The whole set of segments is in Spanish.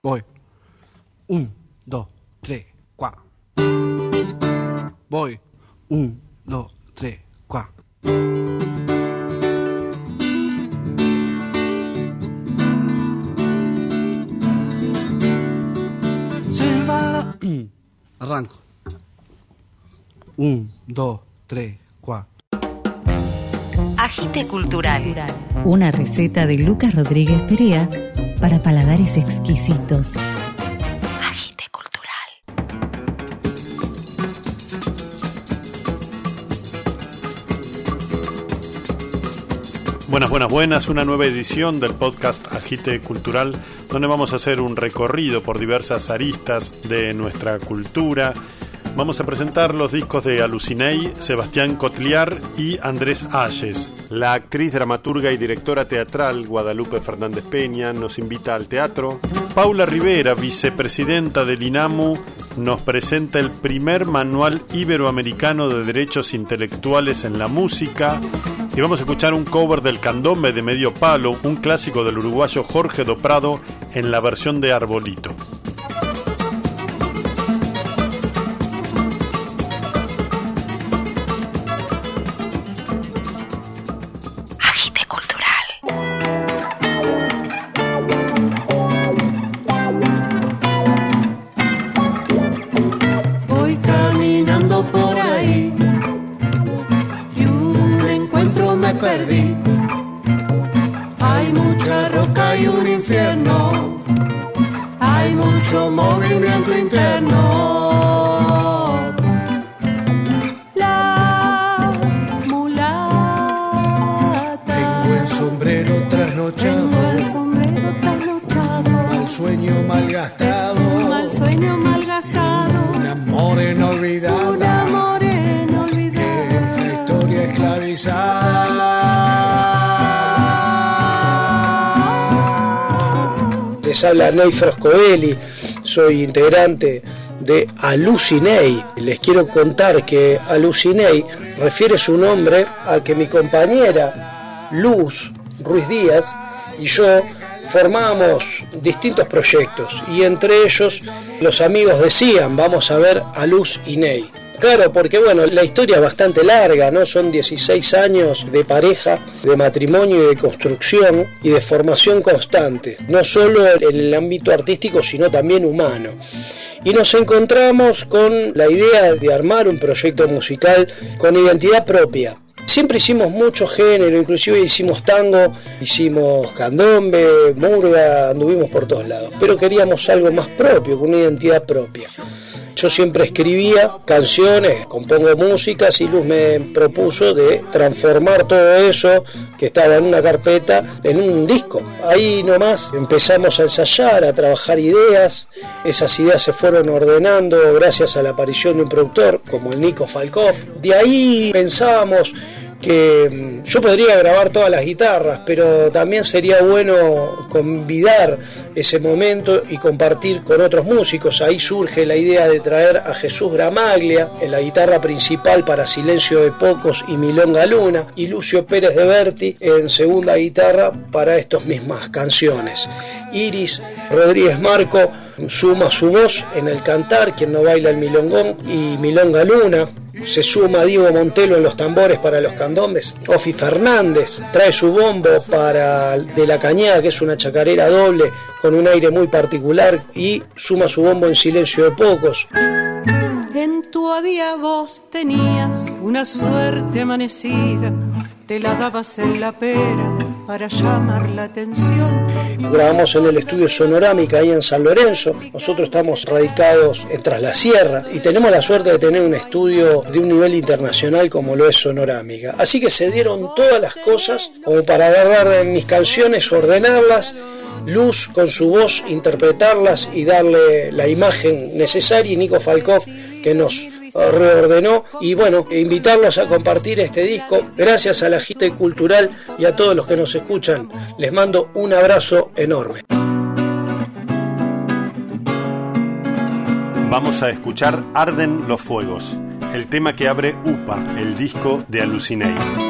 Voy. Un, dos, tres, cuatro. Voy. Un, dos, tres, cuatro. Arranco. Un, dos, tres, cuatro. Agite Cultural. Una receta de Lucas Rodríguez Perea para paladares exquisitos. Agite Cultural. Buenas, buenas, buenas. Una nueva edición del podcast Agite Cultural, donde vamos a hacer un recorrido por diversas aristas de nuestra cultura. Vamos a presentar los discos de Alucinei, Sebastián Cotliar y Andrés Ayes. La actriz, dramaturga y directora teatral Guadalupe Fernández Peña nos invita al teatro. Paula Rivera, vicepresidenta del INAMU, nos presenta el primer manual iberoamericano de derechos intelectuales en la música. Y vamos a escuchar un cover del candombe de medio palo, un clásico del uruguayo Jorge Do Prado en la versión de Arbolito. Mucho movimiento interno. La mulata. Tengo el sombrero Tengo trasnochado, el sombrero trasnochado. mal sueño malgastado, Les habla Ney Froscovelli, soy integrante de Alucinei. Les quiero contar que Alucinei refiere su nombre a que mi compañera Luz Ruiz Díaz y yo formábamos distintos proyectos y entre ellos los amigos decían vamos a ver a Luz y Ney. Claro, porque bueno, la historia es bastante larga, ¿no? Son 16 años de pareja, de matrimonio y de construcción y de formación constante, no solo en el ámbito artístico, sino también humano. Y nos encontramos con la idea de armar un proyecto musical con identidad propia, Siempre hicimos mucho género, inclusive hicimos tango, hicimos candombe, murga, anduvimos por todos lados, pero queríamos algo más propio, con una identidad propia. Yo siempre escribía canciones, compongo músicas y Luz me propuso de transformar todo eso que estaba en una carpeta en un disco. Ahí nomás empezamos a ensayar, a trabajar ideas, esas ideas se fueron ordenando gracias a la aparición de un productor como el Nico Falkov. De ahí pensábamos que mm, yo podría grabar todas las guitarras, pero también sería bueno convidar ese momento y compartir con otros músicos. Ahí surge la idea de traer a Jesús Gramaglia en la guitarra principal para Silencio de Pocos y Milonga Luna y Lucio Pérez de Berti en segunda guitarra para estas mismas canciones. Iris Rodríguez Marco suma su voz en el cantar, quien no baila el milongón, y Milonga Luna. Se suma Diego Montelo en los tambores para los candombes. Ofi Fernández trae su bombo para De la Cañada, que es una chacarera doble con un aire muy particular, y suma su bombo en silencio de pocos. En tu había vos tenías una suerte amanecida, te la dabas en la pera para llamar la atención. Grabamos en el estudio Sonorámica ahí en San Lorenzo. Nosotros estamos radicados en Tras la Sierra y tenemos la suerte de tener un estudio de un nivel internacional como lo es Sonorámica. Así que se dieron todas las cosas como para agarrar mis canciones, ordenarlas Luz con su voz interpretarlas y darle la imagen necesaria y Nico Falkov que nos reordenó y bueno, invitarlos a compartir este disco. Gracias a la gente cultural y a todos los que nos escuchan. Les mando un abrazo enorme. Vamos a escuchar Arden los Fuegos, el tema que abre UPA, el disco de Alucinei.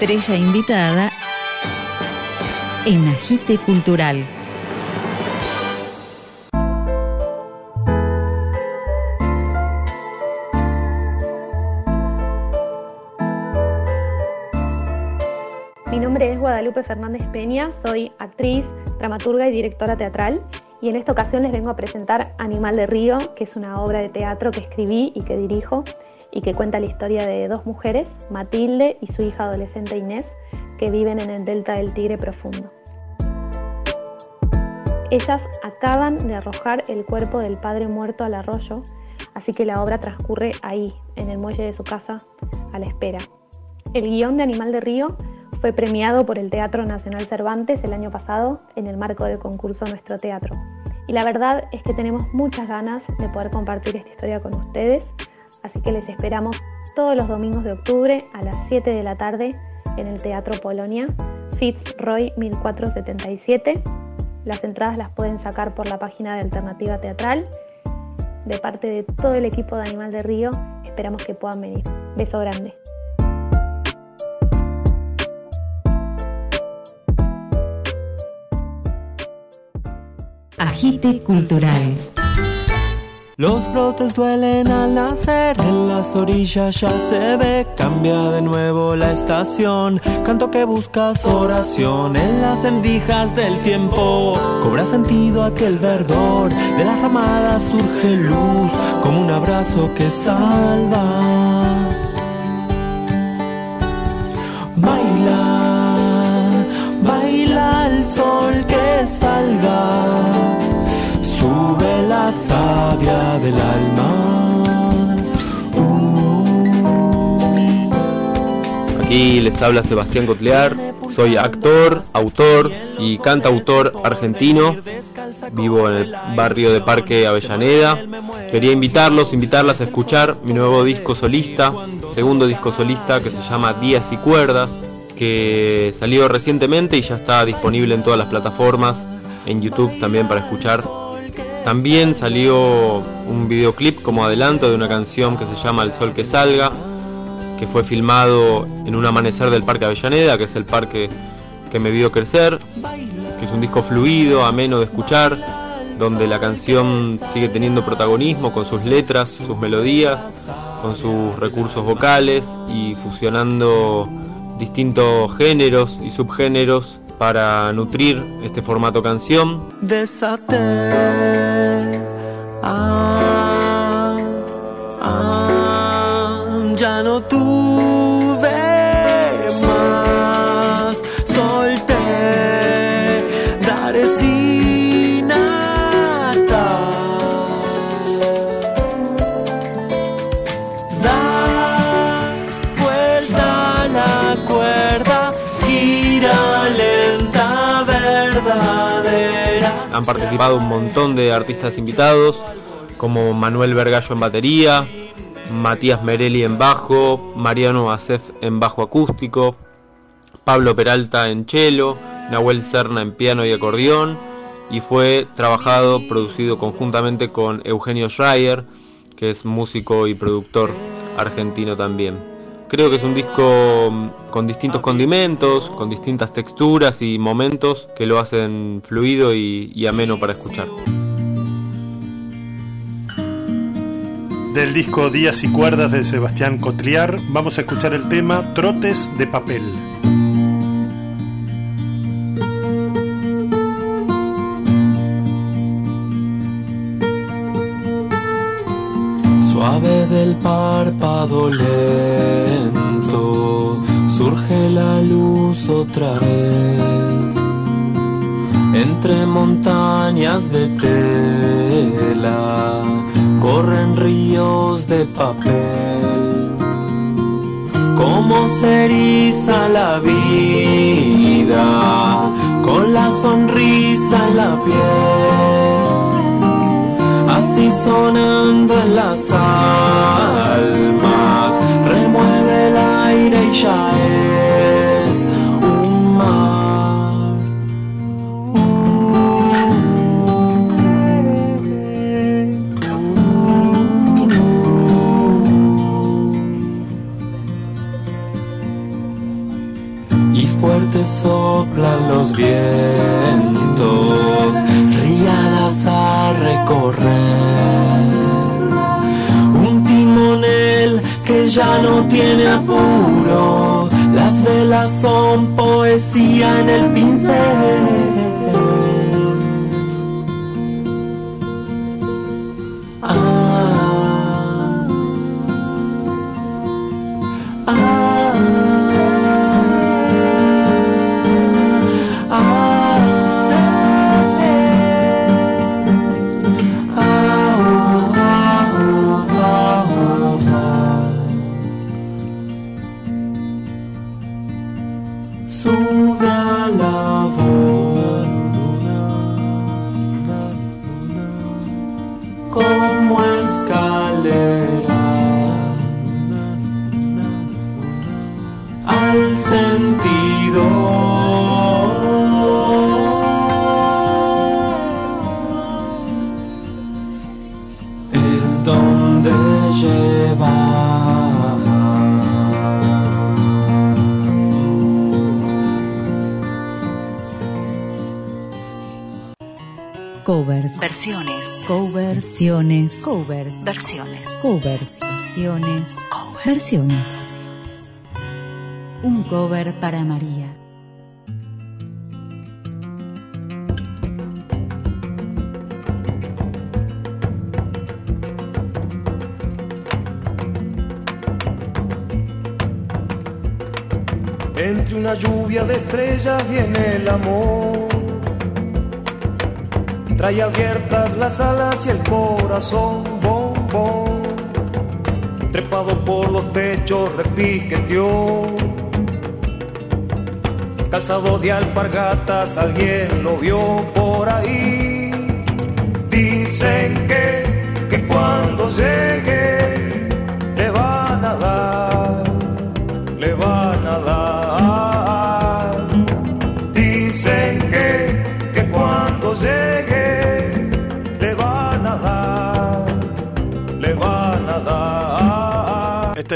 Estrella invitada en Agite Cultural. Mi nombre es Guadalupe Fernández Peña, soy actriz, dramaturga y directora teatral y en esta ocasión les vengo a presentar Animal de Río, que es una obra de teatro que escribí y que dirijo y que cuenta la historia de dos mujeres, Matilde y su hija adolescente Inés, que viven en el delta del Tigre profundo. Ellas acaban de arrojar el cuerpo del padre muerto al arroyo, así que la obra transcurre ahí, en el muelle de su casa, a la espera. El guion de Animal de Río fue premiado por el Teatro Nacional Cervantes el año pasado en el marco del concurso Nuestro Teatro. Y la verdad es que tenemos muchas ganas de poder compartir esta historia con ustedes, así que les esperamos todos los domingos de octubre a las 7 de la tarde en el Teatro Polonia, Fitzroy 1477. Las entradas las pueden sacar por la página de Alternativa Teatral. De parte de todo el equipo de Animal de Río, esperamos que puedan venir. Beso grande. Agite Cultural. Los brotes duelen al nacer, en las orillas ya se ve, cambia de nuevo la estación, canto que buscas oración, en las endijas del tiempo, cobra sentido aquel verdor, de las ramadas surge luz, como un abrazo que salva. Baila, baila el sol que salga la savia del alma. Aquí les habla Sebastián Cotlear, soy actor, autor y cantautor argentino. Vivo en el barrio de Parque Avellaneda. Quería invitarlos, invitarlas a escuchar mi nuevo disco solista, segundo disco solista que se llama Días y Cuerdas, que salió recientemente y ya está disponible en todas las plataformas, en YouTube también para escuchar. También salió un videoclip como adelanto de una canción que se llama El Sol que Salga, que fue filmado en un amanecer del Parque Avellaneda, que es el parque que me vio crecer, que es un disco fluido, ameno de escuchar, donde la canción sigue teniendo protagonismo con sus letras, sus melodías, con sus recursos vocales y fusionando distintos géneros y subgéneros para nutrir este formato canción. Ah, ah, Han participado un montón de artistas invitados, como Manuel Vergallo en batería, Matías Merelli en bajo, Mariano Acef en bajo acústico, Pablo Peralta en cello, Nahuel Serna en piano y acordeón, y fue trabajado, producido conjuntamente con Eugenio Schreier, que es músico y productor argentino también. Creo que es un disco mm, con distintos condimentos, con distintas texturas y momentos que lo hacen fluido y, y ameno para escuchar. Del disco Días y Cuerdas de Sebastián Cotriar, vamos a escuchar el tema Trotes de Papel. Suave del párpado lento, surge la luz otra vez. Entre montañas de tela, corren ríos de papel. Cómo se eriza la vida con la sonrisa en la piel así sonando en las almas, remueve el aire y ya es un mar. Y fuerte soplan los vientos, ya no tiene apuro, las velas son poesía en el pincel. Versiones. Covers. Versiones. Covers. Versiones. Cover. Versiones. Un cover para María. Entre una lluvia de estrellas viene el amor. Trae abiertas las alas y el corazón, bom, bom. Trepado por los techos repiqueteó. calzado de alpargatas, alguien lo vio por ahí. Dicen que, que cuando llegue le van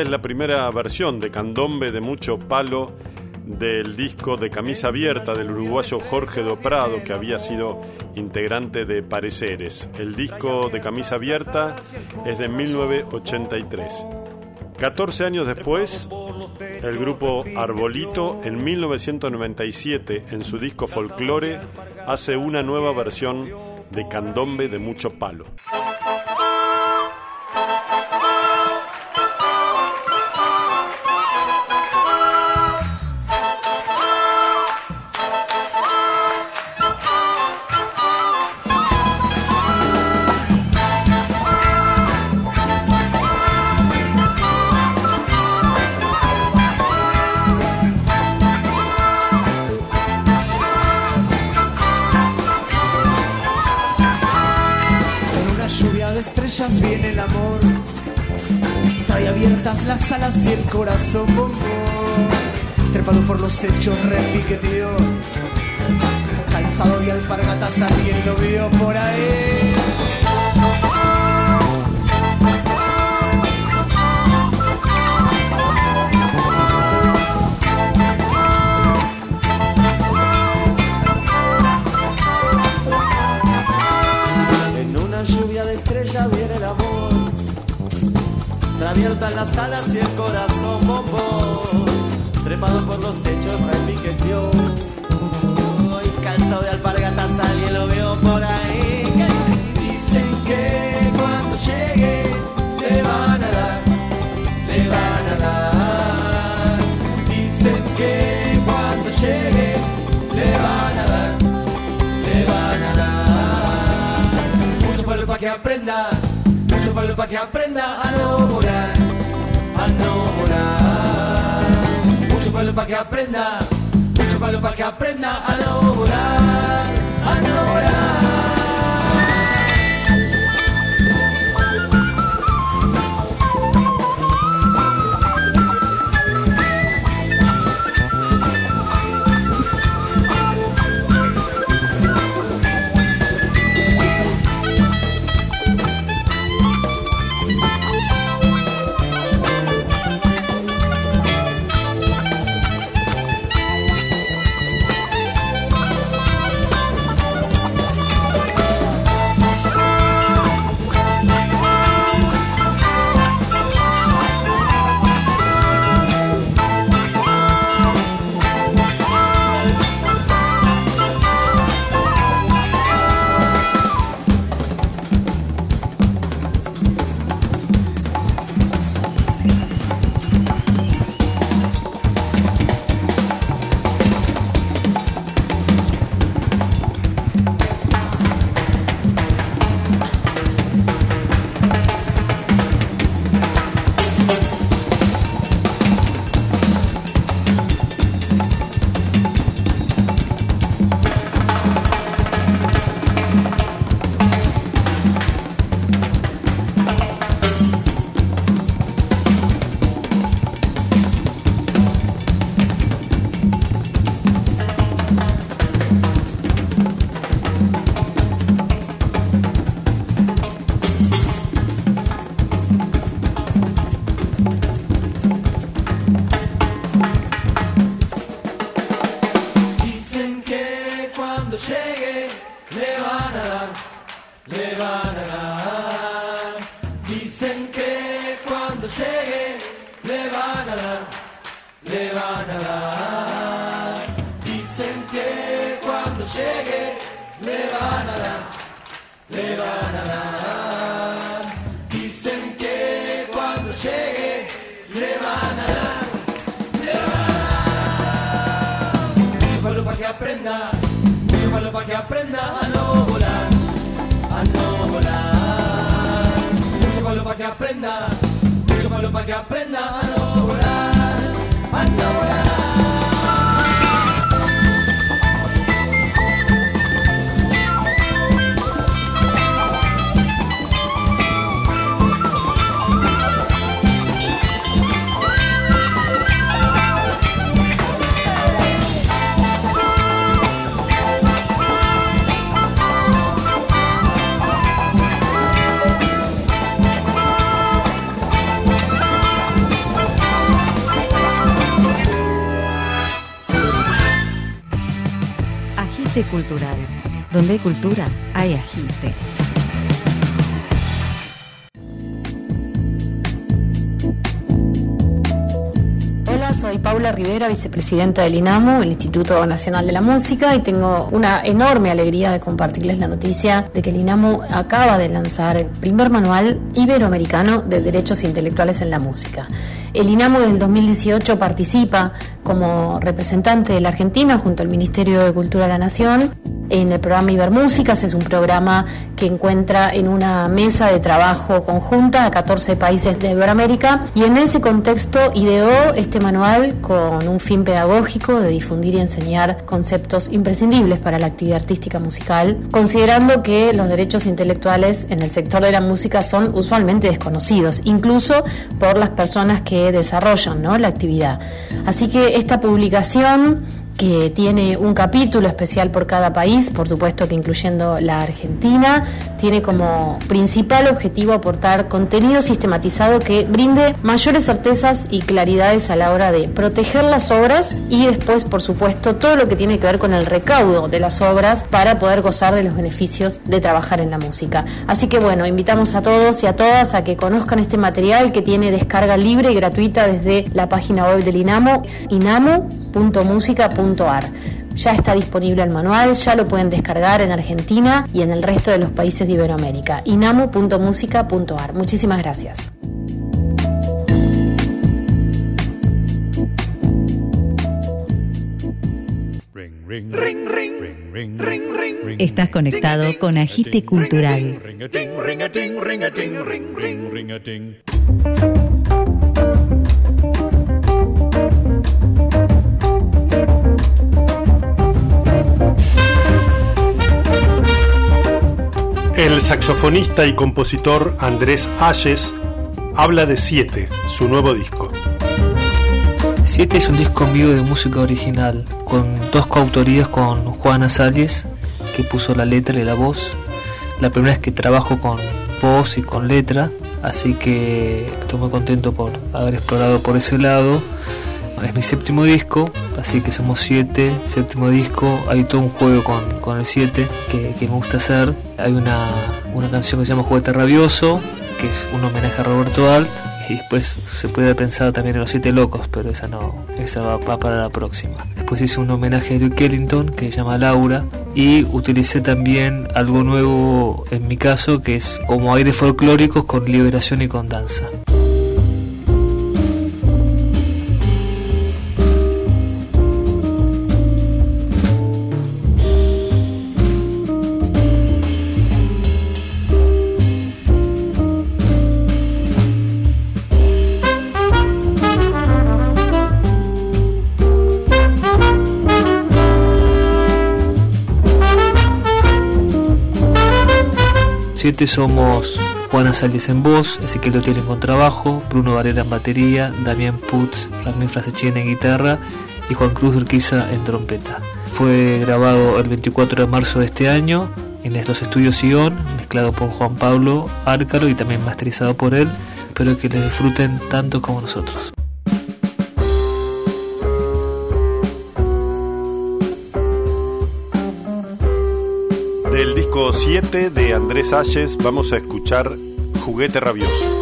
es la primera versión de Candombe de mucho palo del disco de camisa abierta del uruguayo Jorge Do Prado, que había sido integrante de Pareceres. El disco de camisa abierta es de 1983. 14 años después, el grupo Arbolito, en 1997, en su disco Folklore, hace una nueva versión de Candombe de mucho palo. Las alas y el corazón bombón. Trepado por los techos, repiqueteó. Calzado de alpargatas, alguien lo vio por ahí. Las alas y el corazón bombón. Trepado por los techos, repiqueteó. Y calzado de alpargatas, alguien lo vio por ahí. Dicen que cuando llegue le van a dar, le van a dar. Dicen que cuando llegue le van a dar, le van a dar. Mucho palo para que aprenda, mucho palo para que aprenda a no volar, a no. Mucho palo para que aprenda, mucho palo para que aprenda a no volar, a no volar. Van a dar, le van a dar. Dicen que cuando llegue le van a dar, le van a dar. Mucho palo para que aprenda, mucho palo para que aprenda a no volar, a no volar. Mucho palo para que aprenda, mucho palo para que aprenda a no volar. Cultura, hay agite. Hola, soy Paula Rivera, vicepresidenta del INAMU, el Instituto Nacional de la Música, y tengo una enorme alegría de compartirles la noticia de que el INAMU acaba de lanzar el primer manual iberoamericano de derechos intelectuales en la música. El INAMU del 2018 participa como representante de la Argentina junto al Ministerio de Cultura de la Nación en el programa Ibermúsicas. Es un programa que encuentra en una mesa de trabajo conjunta a 14 países de Iberoamérica y en ese contexto ideó este manual con un fin pedagógico de difundir y enseñar conceptos imprescindibles para la actividad artística musical, considerando que los derechos intelectuales en el sector de la música son usualmente desconocidos, incluso por las personas que desarrollan ¿no? la actividad. Así que esta publicación que tiene un capítulo especial por cada país, por supuesto que incluyendo la Argentina, tiene como principal objetivo aportar contenido sistematizado que brinde mayores certezas y claridades a la hora de proteger las obras y después, por supuesto, todo lo que tiene que ver con el recaudo de las obras para poder gozar de los beneficios de trabajar en la música. Así que bueno, invitamos a todos y a todas a que conozcan este material que tiene descarga libre y gratuita desde la página web del INAMO, inamu.musica.com ya está disponible el manual, ya lo pueden descargar en Argentina y en el resto de los países de Iberoamérica. inamu.musica.ar. Muchísimas gracias. Estás conectado con Agite Cultural. El saxofonista y compositor Andrés Ayes habla de Siete, su nuevo disco. Siete es un disco en vivo de música original, con dos coautorías con Juana Salles, que puso la letra y la voz. La primera es que trabajo con voz y con letra, así que estoy muy contento por haber explorado por ese lado. Es mi séptimo disco, así que somos siete, séptimo disco. Hay todo un juego con, con el siete que, que, me gusta hacer. Hay una, una canción que se llama Juguete Rabioso, que es un homenaje a Roberto Alt. Y después se puede haber pensado también en Los Siete Locos, pero esa no, esa va, para la próxima. Después hice un homenaje a Duke Ellington que se llama Laura. Y utilicé también algo nuevo en mi caso, que es como aires folclóricos con liberación y con danza. Somos Juana Salles en voz, Ezequiel Dotiel en contrabajo, Bruno Varela en batería, Damián Putz, Ramín Frasechina en guitarra y Juan Cruz Urquiza en trompeta. Fue grabado el 24 de marzo de este año en los estudios Sion, mezclado por Juan Pablo Árcaro y también masterizado por él. Espero que le disfruten tanto como nosotros. 7 de Andrés Ayes vamos a escuchar Juguete Rabioso.